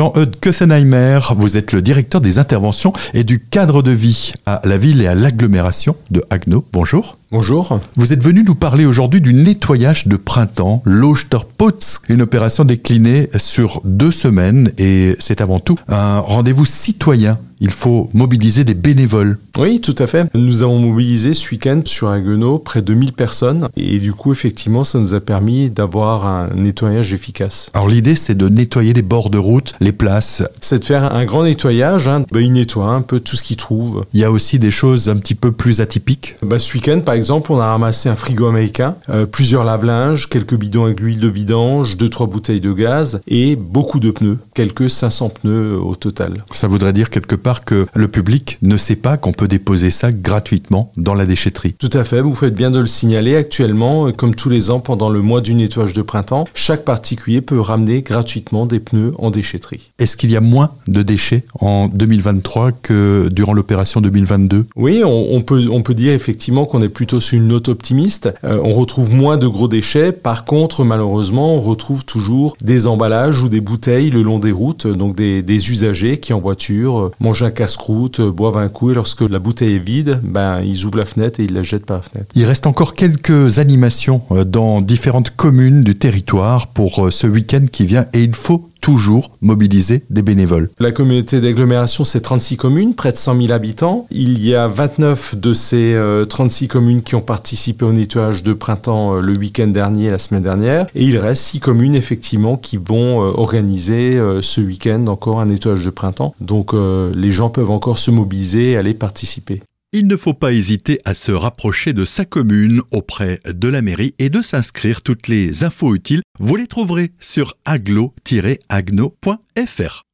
Jean-Eudes Kessenheimer, vous êtes le directeur des interventions et du cadre de vie à la ville et à l'agglomération de Haguenau. Bonjour. Bonjour. Vous êtes venu nous parler aujourd'hui du nettoyage de printemps, l'Osterputz, une opération déclinée sur deux semaines et c'est avant tout un rendez-vous citoyen il faut mobiliser des bénévoles. Oui, tout à fait. Nous avons mobilisé ce week-end sur Haguenau près de 1000 personnes et du coup, effectivement, ça nous a permis d'avoir un nettoyage efficace. Alors l'idée, c'est de nettoyer les bords de route, les places. C'est de faire un grand nettoyage. Hein. Bah, il nettoie un peu tout ce qu'il trouve. Il y a aussi des choses un petit peu plus atypiques. Bah, ce week-end, par exemple, on a ramassé un frigo américain, euh, plusieurs lave-linges, quelques bidons avec l'huile de vidange, deux trois bouteilles de gaz et beaucoup de pneus, quelques 500 pneus au total. Ça voudrait dire quelque part que le public ne sait pas qu'on peut déposer ça gratuitement dans la déchetterie. Tout à fait, vous faites bien de le signaler. Actuellement, euh, comme tous les ans pendant le mois du nettoyage de printemps, chaque particulier peut ramener gratuitement des pneus en déchetterie. Est-ce qu'il y a moins de déchets en 2023 que durant l'opération 2022 Oui, on, peut, on peut dire effectivement qu'on est une note optimiste. Euh, on retrouve moins de gros déchets. Par contre, malheureusement, on retrouve toujours des emballages ou des bouteilles le long des routes, donc des, usagers qui en voiture euh, mangent un casse-croûte, euh, boivent un coup et lorsque la bouteille est vide, ben, ils ouvrent la fenêtre et ils la jettent par la fenêtre. Il reste encore quelques animations euh, dans différentes communes du territoire pour euh, ce week-end qui vient et il faut toujours mobiliser des bénévoles. La communauté d'agglomération, c'est 36 communes, près de 100 000 habitants. Il y a 29 de ces 36 communes qui ont participé au nettoyage de printemps le week-end dernier, la semaine dernière. Et il reste 6 communes, effectivement, qui vont organiser ce week-end encore un nettoyage de printemps. Donc les les gens peuvent encore se mobiliser et aller participer. Il ne faut pas hésiter à se rapprocher de sa commune auprès de la mairie et de s'inscrire. Toutes les infos utiles, vous les trouverez sur aglo-agno.fr.